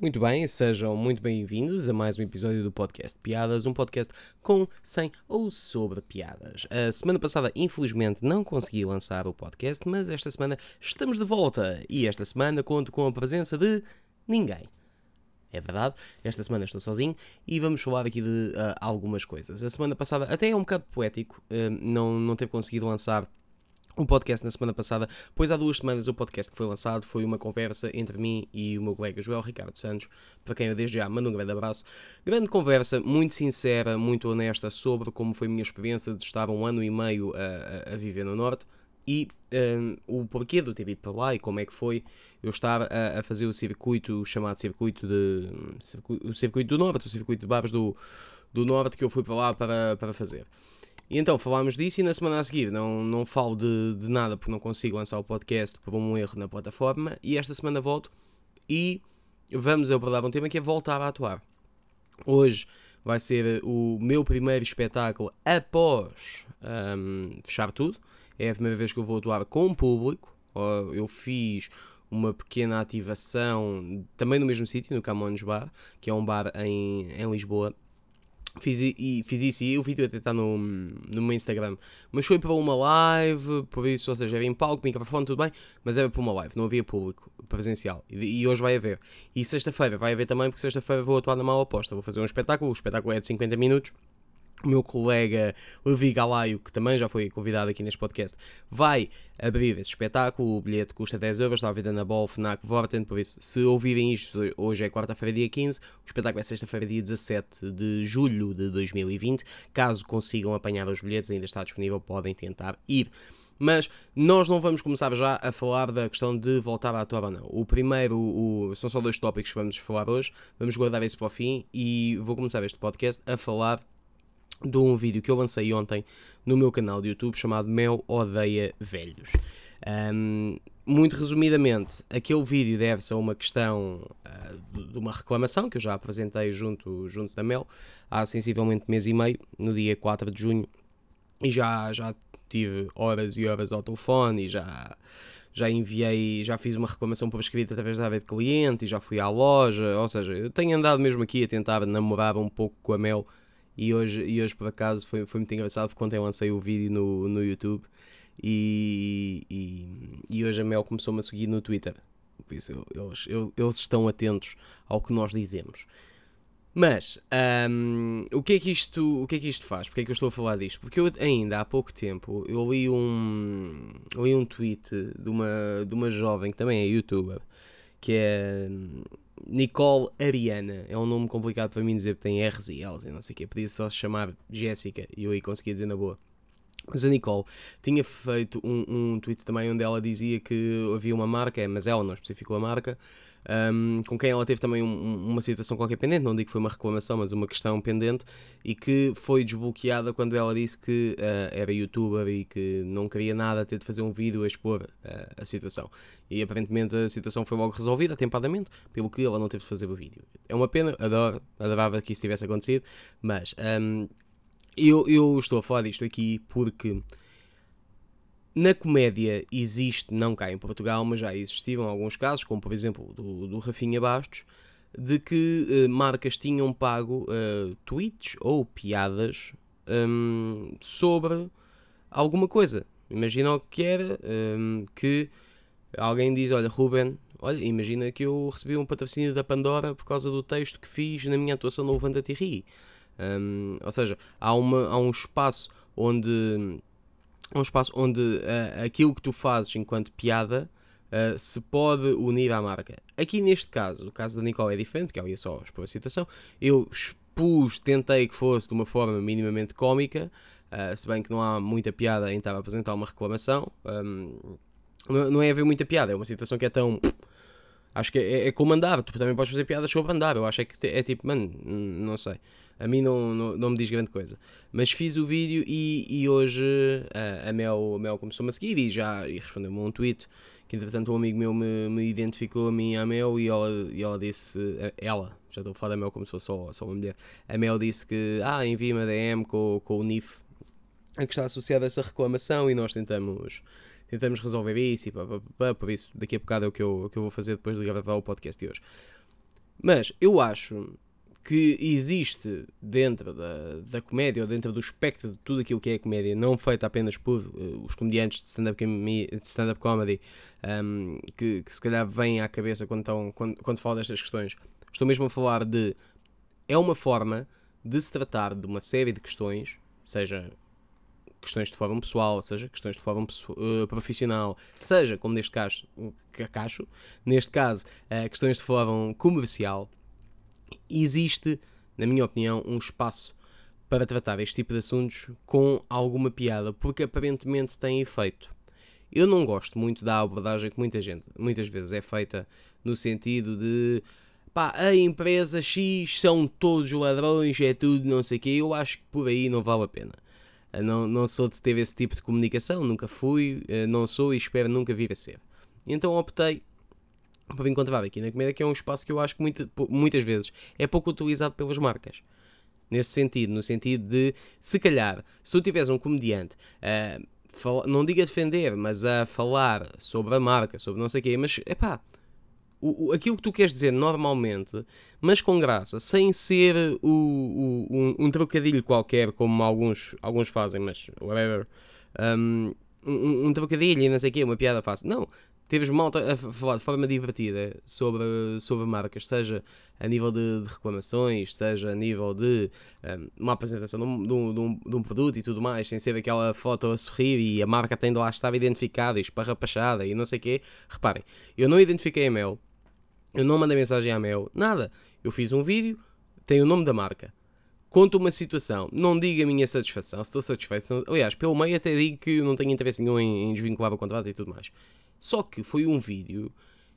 Muito bem, sejam muito bem-vindos a mais um episódio do podcast Piadas, um podcast com, sem ou sobre piadas. A semana passada, infelizmente, não consegui lançar o podcast, mas esta semana estamos de volta e esta semana conto com a presença de ninguém. É verdade, esta semana estou sozinho e vamos falar aqui de uh, algumas coisas. A semana passada até é um bocado poético, uh, não, não ter conseguido lançar um podcast na semana passada, pois há duas semanas o podcast que foi lançado foi uma conversa entre mim e o meu colega Joel Ricardo Santos, para quem eu desde já mando um grande abraço. Grande conversa, muito sincera, muito honesta sobre como foi a minha experiência de estar um ano e meio a, a, viver no Norte e um, o porquê eu ter ido para lá e como é que foi eu estar a, a fazer o circuito chamado circuito de circuito, o circuito do Norte, o circuito de Barros do, do Norte que eu fui para lá para, para fazer. E então falámos disso e na semana a seguir não, não falo de, de nada porque não consigo lançar o podcast por um erro na plataforma e esta semana volto e vamos abordar um tema que é voltar a atuar. Hoje vai ser o meu primeiro espetáculo após um, fechar tudo. É a primeira vez que eu vou atuar com o público. Eu fiz uma pequena ativação também no mesmo sítio, no Camões Bar, que é um bar em, em Lisboa, Fiz, e, fiz isso e o vídeo até está no, no meu Instagram. Mas foi para uma live, por isso, ou seja, era em palco, microfone, tudo bem, mas era para uma live, não havia público presencial. E, e hoje vai haver. E sexta-feira vai haver também, porque sexta-feira vou atuar na mala aposta. Vou fazer um espetáculo, o espetáculo é de 50 minutos o meu colega Levi Galaio, que também já foi convidado aqui neste podcast, vai abrir esse espetáculo. O bilhete custa 10 euros, está a vida na Bol, FNAC, Vorten. Por isso, se ouvirem isto, hoje é quarta-feira, dia 15, o espetáculo é sexta-feira, dia 17 de julho de 2020. Caso consigam apanhar os bilhetes, ainda está disponível, podem tentar ir. Mas nós não vamos começar já a falar da questão de voltar à atuar ou não. O primeiro, o, são só dois tópicos que vamos falar hoje. Vamos guardar isso para o fim e vou começar este podcast a falar de um vídeo que eu lancei ontem no meu canal de YouTube chamado Mel Odeia Velhos. Um, muito resumidamente, aquele vídeo deve-se a uma questão uh, de uma reclamação que eu já apresentei junto, junto da Mel há sensivelmente mês e meio, no dia 4 de junho, e já, já tive horas e horas ao telefone e já, já enviei, já fiz uma reclamação por escrito através da área de cliente e já fui à loja, ou seja, eu tenho andado mesmo aqui a tentar namorar um pouco com a Mel e hoje, e hoje por acaso foi, foi muito engraçado porque ontem lancei o vídeo no, no YouTube e, e, e hoje a Mel começou-me a seguir no Twitter. Por isso eles, eles estão atentos ao que nós dizemos. Mas um, o, que é que isto, o que é que isto faz? Porque é que eu estou a falar disto? Porque eu ainda há pouco tempo eu li um, li um tweet de uma, de uma jovem que também é youtuber que é Nicole Ariana. É um nome complicado para mim dizer, porque tem R's e L's e não sei o quê. Podia só chamar Jéssica e eu aí conseguia dizer na boa. Mas a Nicole tinha feito um, um tweet também onde ela dizia que havia uma marca, mas ela não especificou a marca, um, com quem ela teve também um, uma situação qualquer pendente, não digo que foi uma reclamação, mas uma questão pendente, e que foi desbloqueada quando ela disse que uh, era youtuber e que não queria nada ter de fazer um vídeo a expor uh, a situação. E aparentemente a situação foi logo resolvida, atempadamente, pelo que ela não teve de fazer o vídeo. É uma pena, adoro, adorava que isso tivesse acontecido, mas um, eu, eu estou a falar disto aqui porque na comédia existe, não cá em Portugal, mas já existiram alguns casos, como por exemplo do, do Rafinha Bastos, de que uh, marcas tinham pago uh, tweets ou piadas um, sobre alguma coisa. Imagina o que era um, que alguém diz: Olha, Ruben, olha, imagina que eu recebi um patrocínio da Pandora por causa do texto que fiz na minha atuação no Levanta-te e Um, ou seja, há, uma, há um espaço onde um espaço onde uh, aquilo que tu fazes enquanto piada uh, se pode unir à marca. Aqui neste caso, o caso da Nicole é diferente, porque ela ia só expor a citação. Eu expus, tentei que fosse de uma forma minimamente cómica, uh, se bem que não há muita piada em estar a apresentar uma reclamação. Um, não é haver muita piada, é uma situação que é tão. Acho que é, é como andar, tu também podes fazer piadas sobre andar. Eu acho é que é tipo, mano, não sei a mim não, não, não me diz grande coisa. Mas fiz o vídeo e, e hoje a, a Mel, a Mel começou-me a seguir e já e respondeu-me um tweet que entretanto um amigo meu me, me identificou a mim e a Mel e ela, e ela disse, ela, já estou a falar da Mel como se fosse só, só uma mulher, a Mel disse que, ah, envia-me a DM com, com o NIF a que está associada a essa reclamação e nós tentamos tentamos resolver isso e pá, pá, pá, por isso daqui a bocado é o que eu, o que eu vou fazer depois de gravar o podcast de hoje. Mas eu acho que existe dentro da, da comédia, ou dentro do espectro de tudo aquilo que é comédia, não feita apenas por uh, os comediantes de stand-up stand comedy, um, que, que, se calhar vêm à cabeça quando, estão, quando, quando se fala destas questões. Estou mesmo a falar de. É uma forma de se tratar de uma série de questões, seja questões de forma pessoal, seja questões de forma uh, profissional, seja, como neste caso, neste caso, uh, questões de forma comercial, existe, na minha opinião, um espaço para tratar este tipo de assuntos com alguma piada, porque aparentemente tem efeito. Eu não gosto muito da abordagem que muita gente, muitas vezes é feita no sentido de pá, a empresa X são todos ladrões, é tudo não sei o quê. Eu acho que por aí não vale a pena. Não, não sou de ter esse tipo de comunicação, nunca fui, eh, não sou e espero nunca vir a ser. Então optei para encontrar aqui na comédia, que é um espaço que eu acho que muita, muitas vezes é pouco utilizado pelas marcas. Nesse sentido, no sentido de, se calhar, se tu tiveres um comediante a uh, não diga defender, mas a falar sobre a marca, sobre não sei o quê, mas é pá, o, o, aquilo que tu queres dizer normalmente, mas com graça, sem ser o, o um, um, trocadilho qualquer, como alguns, alguns fazem, mas whatever. Um, um, um trocadilho e não sei o quê, uma piada fácil. Não, Teves malta a falar de forma divertida sobre, sobre marcas, seja a nível de, de reclamações, seja a nível de um, uma apresentação de um, de, um, de um, produto e tudo mais, sem ser aquela foto a sorrir e a marca tem de lá estar identificada e esparrapachada e não sei o quê. Reparem, eu não identifiquei a Mel, eu não mandei mensagem à Mel, nada. Eu fiz um vídeo, tem o nome da marca. Conto uma situação, não digo a minha satisfação, se estou satisfeito. Aliás, pelo meio até digo que não tenho interesse nenhum em, em desvincular o contrato e tudo mais. Só que foi um vídeo.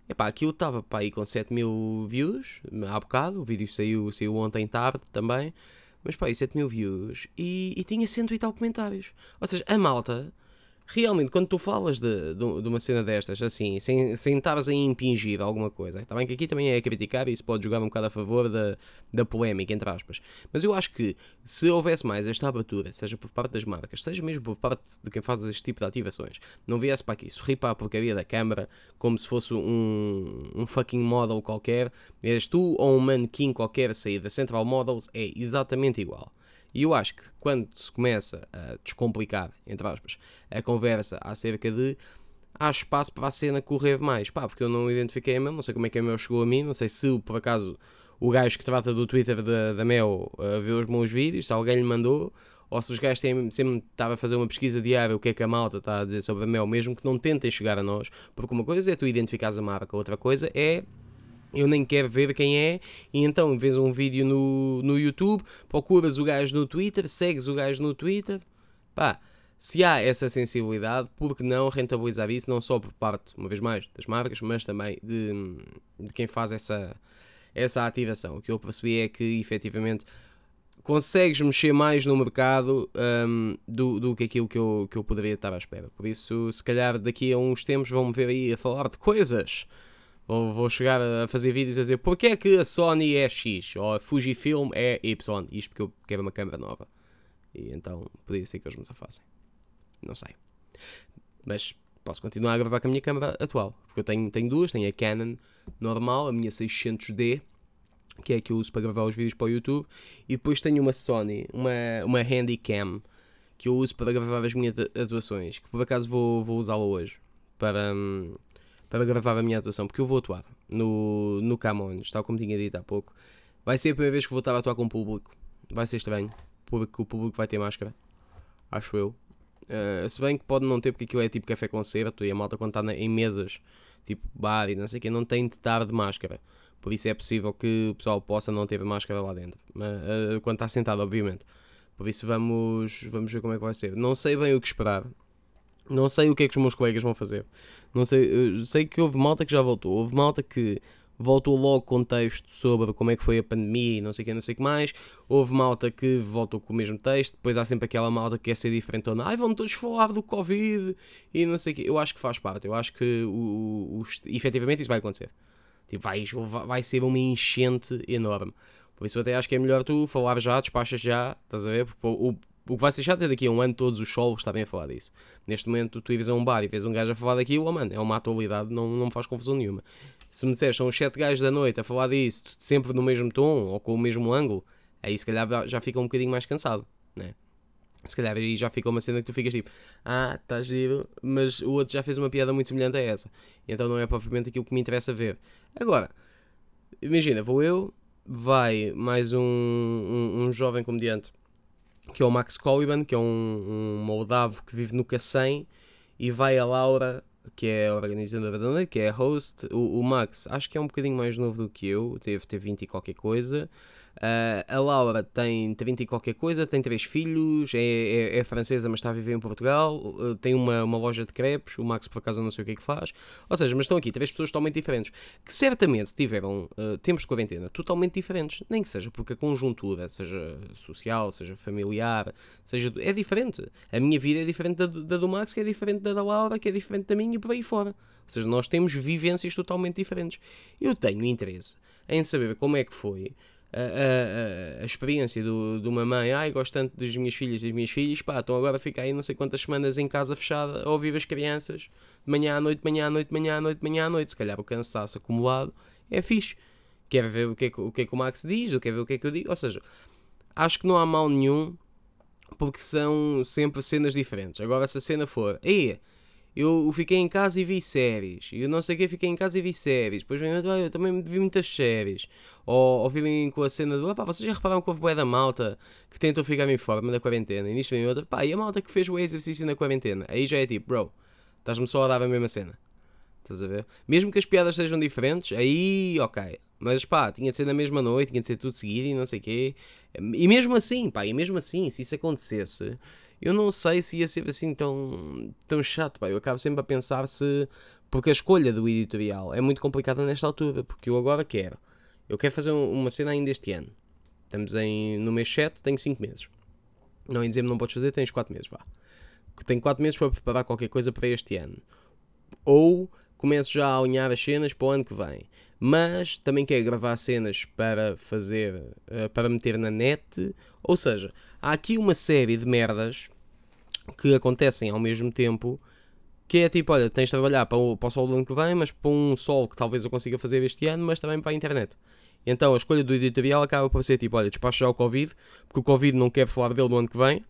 Epá, aquilo estava para aí com 7 mil views há bocado. O vídeo saiu, saiu ontem tarde também. Mas pá, aí 7 mil views. E, e tinha cento e tal comentários. Ou seja, a malta realmente, quando tu falas de, de, de, uma cena destas, assim, sem, estares a impingir alguma coisa, está bem que aqui também é criticar e isso pode jogar um bocado a favor da, da polémica, entre aspas, mas eu acho que se houvesse mais esta abertura, seja por parte das marcas, seja mesmo por parte de quem faz este tipo de ativações, não viesse para aqui sorrir para a porcaria da câmara como se fosse um, um fucking model qualquer, és tu ou um manequim qualquer a sair da Central Models, é exatamente igual. E eu acho que quando se começa a descomplicar, entre aspas, a conversa acerca de há espaço para a cena correr mais, pá, porque eu não identifiquei a Mel, não sei como é que a Mel chegou a mim, não sei se por acaso o gajo que trata do Twitter da, da Mel uh, vê os meus vídeos, se alguém lhe mandou, ou se os gajos têm, sempre estava a fazer uma pesquisa diária o que é que a malta está a dizer sobre a Mel, mesmo que não tentem chegar a nós, porque uma coisa é tu identificares a marca, outra coisa é eu nem quero ver quem é, e então vês um vídeo no, no YouTube, procuras o gajo no Twitter, segues o gajo no Twitter, pá, se há essa sensibilidade, por que não rentabilizar isso, não só por parte, uma vez mais, das marcas, mas também de, de quem faz essa, essa ativação. O que eu percebi é que, efetivamente, consegues mexer mais no mercado um, do, do que aquilo que eu, que eu poderia estar à espera. Por isso, se calhar daqui a uns tempos vão-me ver aí a falar de coisas Vou, vou chegar a fazer vídeos a dizer porque é que a Sony é X ou a Fujifilm é Y. Isto porque eu quero uma câmera nova. E então podia ser que eles me safassem. Não sei. Mas posso continuar a gravar com a minha câmera atual. Porque eu tenho, tenho duas. Tenho a Canon normal, a minha 600D, que é a que eu uso para gravar os vídeos para o YouTube. E depois tenho uma Sony, uma, uma Handycam, que eu uso para gravar as minhas atuações. Que por acaso vou, vou usá-la hoje. Para, hum, para gravar a minha atuação, porque eu vou atuar no, no Camões, tal como tinha dito há pouco. Vai ser a primeira vez que vou estar a atuar com o público. Vai ser estranho, porque o público vai ter máscara. Acho eu. Uh, se bem que pode não ter, porque aquilo é tipo café concerto e a malta quando está em mesas, tipo bar e não sei o que, não tem de estar de máscara. Por isso é possível que o pessoal possa não ter máscara lá dentro. Mas, uh, quando está sentado, obviamente. Por isso vamos, vamos ver como é que vai ser. Não sei bem o que esperar. Não sei o que é que os meus colegas vão fazer. Não sei, sei que houve malta que já voltou. Houve malta que voltou logo com texto sobre como é que foi a pandemia e não sei o que, não sei o que mais. Houve malta que voltou com o mesmo texto. Depois há sempre aquela malta que quer ser não, ai, vão todos falar do Covid e não sei o que. Eu acho que faz parte. Eu acho que o, o, efetivamente isso vai acontecer. Tipo, vai, vai ser uma enchente enorme. Por isso até acho que é melhor tu falar já, despachas já, estás a ver? Porque o, o que vai ser chato é daqui a um ano todos os solos estarem a falar disso. Neste momento, tu ires a um bar e vês um gajo a falar daquilo, oh, mano, é uma atualidade, não, não me faz confusão nenhuma. Se me disseres, são os 7 gajos da noite a falar disso, sempre no mesmo tom ou com o mesmo ângulo, aí se calhar já fica um bocadinho mais cansado, né? Se calhar aí já fica uma cena que tu ficas tipo, ah, está giro, mas o outro já fez uma piada muito semelhante a essa. Então não é propriamente aquilo que me interessa ver. Agora, imagina, vou eu, vai mais um, um, um jovem comediante que é o Max Coliban, que é um, um moldavo que vive no Cacém, e vai a Laura, que é a organizadora da noite, que é a host. O, o, Max, acho que é um bocadinho mais novo do que eu, deve ter 20 e qualquer coisa. Uh, a Laura tem 30 e qualquer coisa, tem três filhos, é, é, é, francesa, mas está a viver em Portugal, uh, tem uma, uma loja de crepes, o Max por acaso não sei o que é que faz. Ou seja, mas estão aqui três pessoas totalmente diferentes, que certamente tiveram uh, tempos de quarentena totalmente diferentes, nem que seja porque a conjuntura, seja social, seja familiar, seja é diferente. A minha vida é diferente da, da do Max, que é diferente da da Laura, que é diferente da minha e por aí fora. Ou seja, nós temos vivências totalmente diferentes. Eu tenho interesse em saber como é que foi a, a, a, experiência do, de uma mãe, ai, gosto tanto das minhas filhas e das minhas filhas, pá, estão agora a ficar aí não sei quantas semanas em casa fechada a ouvir as crianças, de manhã à noite, de manhã à noite, de manhã à noite, de manhã à noite, se calhar o cansaço acumulado é fixe. Quer ver o que, é que, o que é que o Max diz, ou quer ver o que é que eu digo, ou seja, acho que não há mal nenhum, porque são sempre cenas diferentes. Agora, se a cena for, ei, eu fiquei em casa e vi séries. E eu não sei o que, fiquei em casa e vi séries. Depois vem outro, ah, eu também vi muitas séries. Ou, ou com a cena do, pá, vocês já repararam que houve boé da malta que tentou ficar em forma da quarentena. E nisto vem outra, pá, e a malta que fez o exercício na quarentena. Aí já é tipo, bro, estás-me só a dar a mesma cena. Estás a ver? Mesmo que as piadas sejam diferentes, aí ok. Mas pá, tinha de ser na mesma noite, tinha de ser tudo seguido e não sei o quê. E mesmo assim, pá, e mesmo assim, se isso acontecesse eu não sei se ia ser assim tão, tão chato, pá. Eu acabo sempre a pensar se. Porque a escolha do editorial é muito complicada nesta altura, porque eu agora quero. Eu quero fazer uma cena ainda este ano. Estamos em, no mês 7, tenho 5 meses. Não em dezembro não podes fazer, tens 4 meses, vá. Tenho 4 meses para preparar qualquer coisa para este ano. Ou começo já a alinhar as cenas para o ano que vem. Mas também quero gravar cenas para fazer, uh, para meter na net. Ou seja, há aqui uma série de merdas que acontecem ao mesmo tempo que é tipo, olha, tens de trabalhar para o, para o sol do ano que vem, mas para um sol que talvez eu consiga fazer este ano, mas também para a internet. Então a escolha do editorial acaba por ser tipo, olha, despacho já o Covid, porque o Covid não quer falar dele no ano que vem,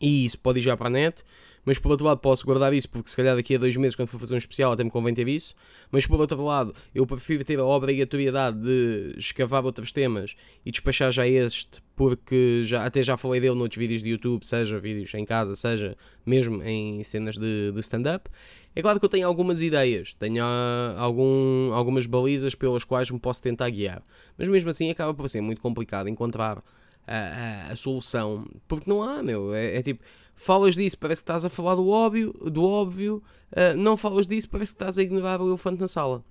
e isso pode ir já para a net, mas por outro lado posso guardar isso porque se calhar daqui a dois meses quando for fazer um especial até me convém ter isso, mas por outro lado eu prefiro ter a obrigatoriedade de escavar outros temas e despachar já este porque já, até já falei dele noutros vídeos de YouTube, seja vídeos em casa, seja mesmo em cenas de, de stand-up. É claro que eu tenho algumas ideias, tenho uh, algum, algumas balizas pelas quais me posso tentar guiar, mas mesmo assim acaba por ser muito complicado encontrar a, a, solução, porque não há, meu, é, é tipo falas disso, parece que estás a falar do óbvio, do óbvio uh, não falas disso, parece que estás a ignorar o elefante na sala.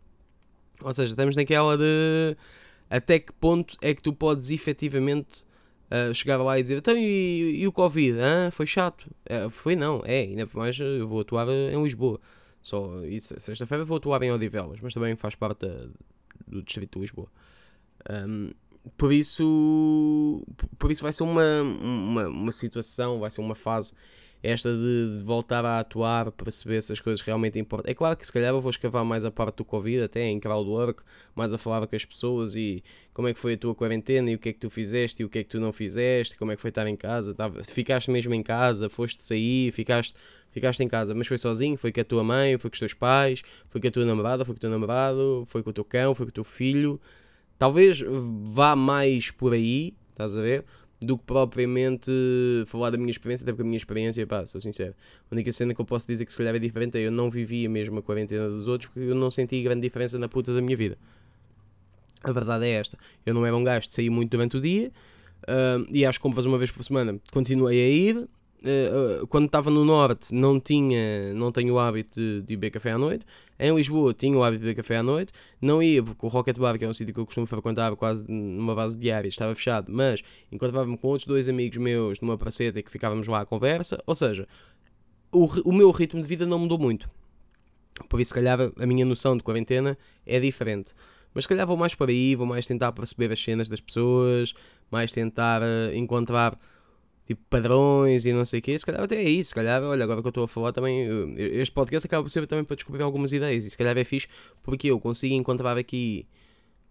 Ou seja, estamos naquela de até que ponto é que tu podes efetivamente uh, chegar lá e dizer então e, e o Covid? Foi chato? Uh, foi não, é, ainda por mais eu vou atuar em Lisboa. Só sexta-feira vou atuar em Odivelas, mas também faz parte da, do distrito de Lisboa. Um, por isso, por isso vai ser uma, uma, uma situação, vai ser uma fase esta de, de, voltar a atuar para saber se as coisas realmente importam. É claro que se calhar eu vou escavar mais a parte do Covid, até em crowdwork, mais a falar com as pessoas e como é que foi a tua quarentena e o que é que tu fizeste e o que é que tu não fizeste, como é que foi estar em casa, tava, ficaste mesmo em casa, foste sair, ficaste, ficaste em casa, mas foi sozinho, foi com a tua mãe, foi com os teus pais, foi com a tua namorada, foi com o teu namorado, foi com o teu cão, foi com o teu filho. Talvez vá mais por aí, estás a ver? Do que propriamente falar da minha experiência, até porque a minha experiência, pá, sou sincero. A única cena que eu posso dizer que se calhar é diferente é eu não vivi a mesma quarentena dos outros porque eu não senti grande diferença na puta da minha vida. A verdade é esta. Eu não era um gajo de sair muito durante o dia uh, e às compras uma vez por semana continuei a ir. Uh, quando estava no norte não tinha não tenho o hábito de, de beber café à noite. Em Lisboa tinha o hábito de beber café à noite. Não ia porque o Rocket Bar que é um sítio que eu costumo frequentar quase numa base diária estava fechado. Mas encontrava-me com outros dois amigos meus numa praceta que ficávamos lá à conversa. Ou seja o, o meu ritmo de vida não mudou muito. Por isso se calhar a minha noção de quarentena é diferente. Mas se calhar vou mais para aí vou mais tentar perceber as cenas das pessoas mais tentar uh, encontrar tipo padrões e não sei o quê, se calhar até é isso, se calhar, olha, agora que eu estou a falar também, este podcast acaba por ser também para descobrir algumas ideias, e se calhar é fixe porque eu consigo encontrar aqui,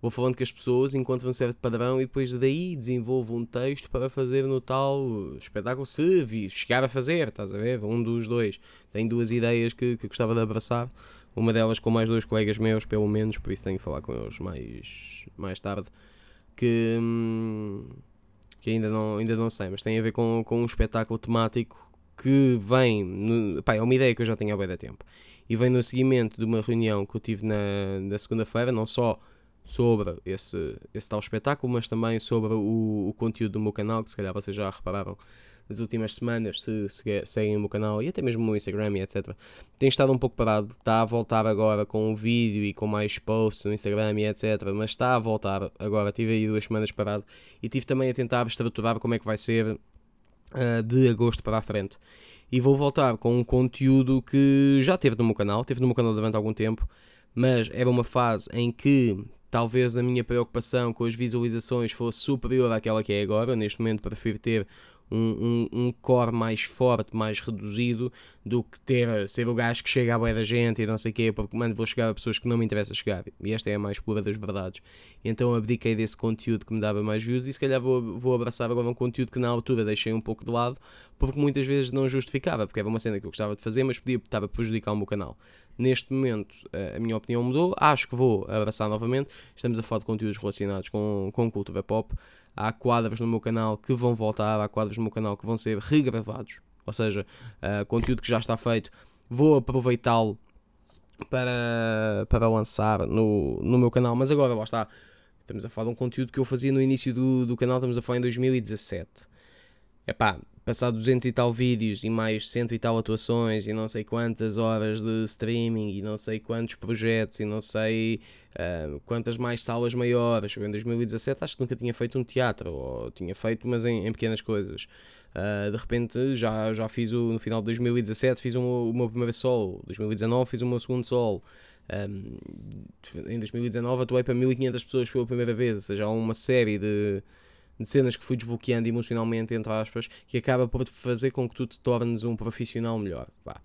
vou falando com as pessoas, encontro um certo padrão e depois daí desenvolvo um texto para fazer no tal espetáculo, se chegar a fazer, estás a ver? Um dos dois. Tem duas ideias que, que gostava de abraçar, uma delas com mais dois colegas meus, pelo menos, por isso tenho que falar com eles mais, mais tarde, que... Hum, que ainda não, ainda não sei, mas tem a ver com, com um espetáculo temático que vem, no, pá, é uma ideia que eu já tenho há bem da tempo, e vem no seguimento de uma reunião que eu tive na, na segunda-feira, não só sobre esse, esse tal espetáculo, mas também sobre o, o conteúdo do meu canal, que se calhar vocês já repararam nas últimas semanas, se, se seguem o meu canal e até mesmo o meu Instagram e etc. Tem estado um pouco parado, está a voltar agora com um vídeo e com mais posts no Instagram e etc. Mas está a voltar agora, tive aí duas semanas parado e tive também a tentar estruturar como é que vai ser uh, de agosto para a frente. E vou voltar com um conteúdo que já teve no meu canal, teve no meu canal durante algum tempo, mas era uma fase em que talvez a minha preocupação com as visualizações fosse superior àquela que é agora. Neste momento prefiro ter um, um, um core mais forte, mais reduzido, do que ter, ser o gajo que chega à boia da gente e não sei o quê, porque, mano, vou chegar a pessoas que não me interessa chegar. E esta é a mais pura das verdades. Então abdiquei desse conteúdo que me dava mais views e se calhar vou, vou abraçar agora um conteúdo que na altura deixei um pouco de lado, porque muitas vezes não justificava, porque era uma cena que eu gostava de fazer, mas podia estar a prejudicar o meu canal. Neste momento, a minha opinião mudou, acho que vou abraçar novamente. Estamos a falar de conteúdos relacionados com, com cultura pop. Há quadros no meu canal que vão voltar, há quadros no meu canal que vão ser regravados, ou seja, uh, conteúdo que já está feito, vou aproveitá-lo para, para lançar no, no meu canal, mas agora lá está. Estamos a falar de um conteúdo que eu fazia no início do, do canal, estamos a falar em 2017. Epá, passar 200 e tal vídeos e mais cento e tal atuações e não sei quantas horas de streaming e não sei quantos projetos e não sei uh, quantas mais salas maiores. Em 2017 acho que nunca tinha feito um teatro, ou tinha feito, mas em, em pequenas coisas. Uh, de repente já, já fiz o, no final de 2017 fiz um, o meu primeiro solo, 2019 fiz o meu segundo solo. Um, em 2019 atuei para 1500 pessoas pela primeira vez, ou seja, há uma série de, de cenas que fui desbloqueando emocionalmente, entre aspas, que acaba por fazer com que tu te tornes um profissional melhor. Vá.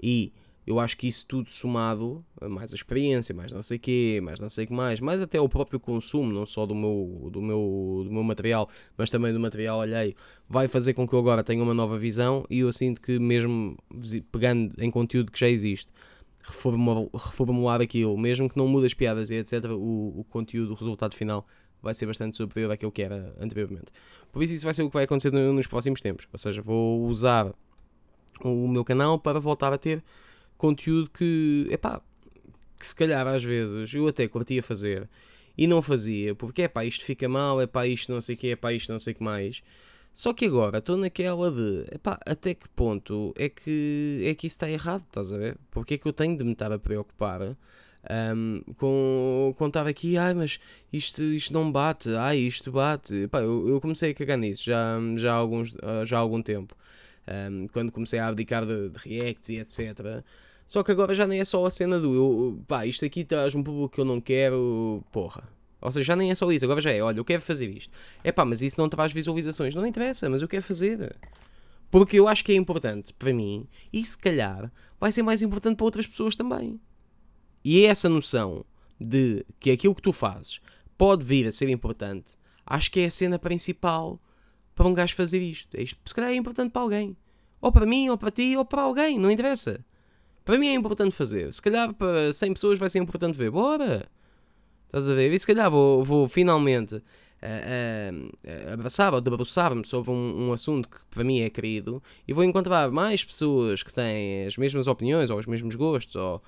E eu acho que isso tudo somado, mais a experiência, mais não sei quê, mais não sei o que mais, mais até o próprio consumo, não só do meu, do, meu, do meu material, mas também do material alheio, vai fazer com que eu agora tenha uma nova visão e eu sinto que mesmo pegando em conteúdo que já existe, reformular, reformular aquilo, mesmo que não mude as piadas e etc, o, o conteúdo, o resultado final vai ser bastante superior àquilo que era anteriormente. Por isso, isso vai ser o que vai acontecer nos próximos tempos. Ou seja, vou usar o meu canal para voltar a ter conteúdo que, epá, que se calhar às vezes eu até curtia fazer e não fazia, porque é pá, isto fica mal, é pá, isto não sei o que, é pá, isto não sei o que mais. Só que agora estou naquela de, epá, até que ponto é que, é que isso está errado, estás a ver? Porque é que eu tenho de me estar a preocupar um, com, estar aqui, ai, mas isto, isto não bate, ai, isto bate. Pá, eu, eu comecei a cagar nisso já, já, há, alguns, já há algum tempo, um, quando comecei a abdicar de, de reacts e etc. Só que agora já nem é só a cena do eu, pá, isto aqui traz um público que eu não quero, porra. Ou seja, já nem é só isso, agora já é, olha, eu quero fazer isto. É pá, mas isso não traz visualizações. Não interessa, mas eu quero fazer. Porque eu acho que é importante para mim e se calhar vai ser mais importante para outras pessoas também. E é essa noção de que aquilo que tu fazes pode vir a ser importante, acho que é a cena principal para um gajo fazer isto. Isto se calhar é importante para alguém. Ou para mim, ou para ti, ou para alguém, não interessa. Para mim é importante fazer. Se calhar para 100 pessoas vai ser importante ver. Bora! Estás a ver? E se calhar vou, vou finalmente uh, uh, abraçar ou debruçar-me sobre um, um, assunto que para mim é querido e vou encontrar mais pessoas que têm as mesmas opiniões ou os mesmos gostos ou,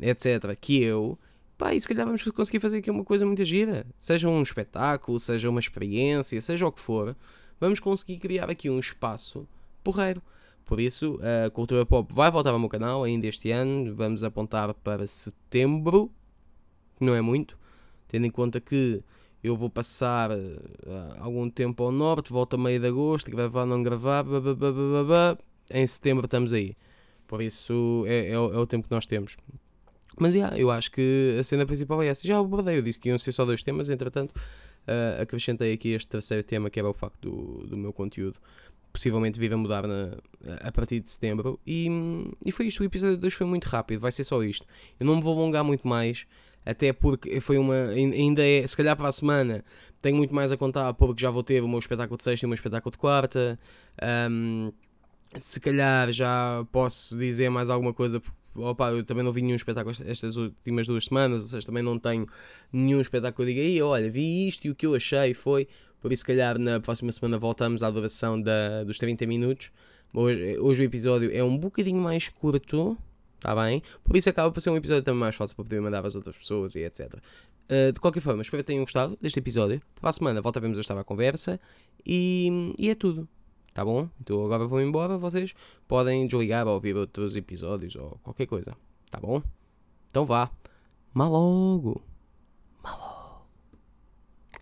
etc., que eu, pá, e se calhar vamos conseguir fazer aqui uma coisa muito gira. Seja um espetáculo, seja uma experiência, seja o que for, vamos conseguir criar aqui um espaço porreiro. Por isso, a Cultura Pop vai voltar ao meu canal ainda este ano. Vamos apontar para setembro, não é muito, tendo em conta que eu vou passar uh, algum tempo ao norte, volto a meio de agosto, gravar, não gravar, em setembro estamos aí. Por isso é, é, é o tempo que nós temos. Mas yeah, eu acho que a cena principal é essa. Já abordei, eu disse que iam ser só dois temas, entretanto, uh, acrescentei aqui este terceiro tema que era o facto do, do meu conteúdo possivelmente vir a mudar na, a partir de setembro. E, e foi isto, o episódio 2 foi muito rápido, vai ser só isto. Eu não me vou alongar muito mais, até porque foi uma. Ainda é, se calhar para a semana, tenho muito mais a contar, porque já vou ter o meu espetáculo de sexta e o meu espetáculo de quarta. Um, se calhar já posso dizer mais alguma coisa. Opa, eu também não vi nenhum espetáculo estas últimas duas semanas, ou seja, também não tenho nenhum espetáculo que eu diga olha, vi isto e o que eu achei foi. Por isso, se calhar, na próxima semana voltamos à duração da, dos 30 minutos. Hoje, hoje o episódio é um bocadinho mais curto, está bem? Por isso acaba por ser um episódio também mais fácil para poder mandar às outras pessoas e etc. Uh, de qualquer forma, espero que tenham gostado deste episódio. Para a semana voltaremos a estar à conversa e, e é tudo. Tá bom? Então agora vou embora, vocês podem desligar ou ouvir outros episódios ou qualquer coisa, tá bom? Então vá. Malogo. Malogo.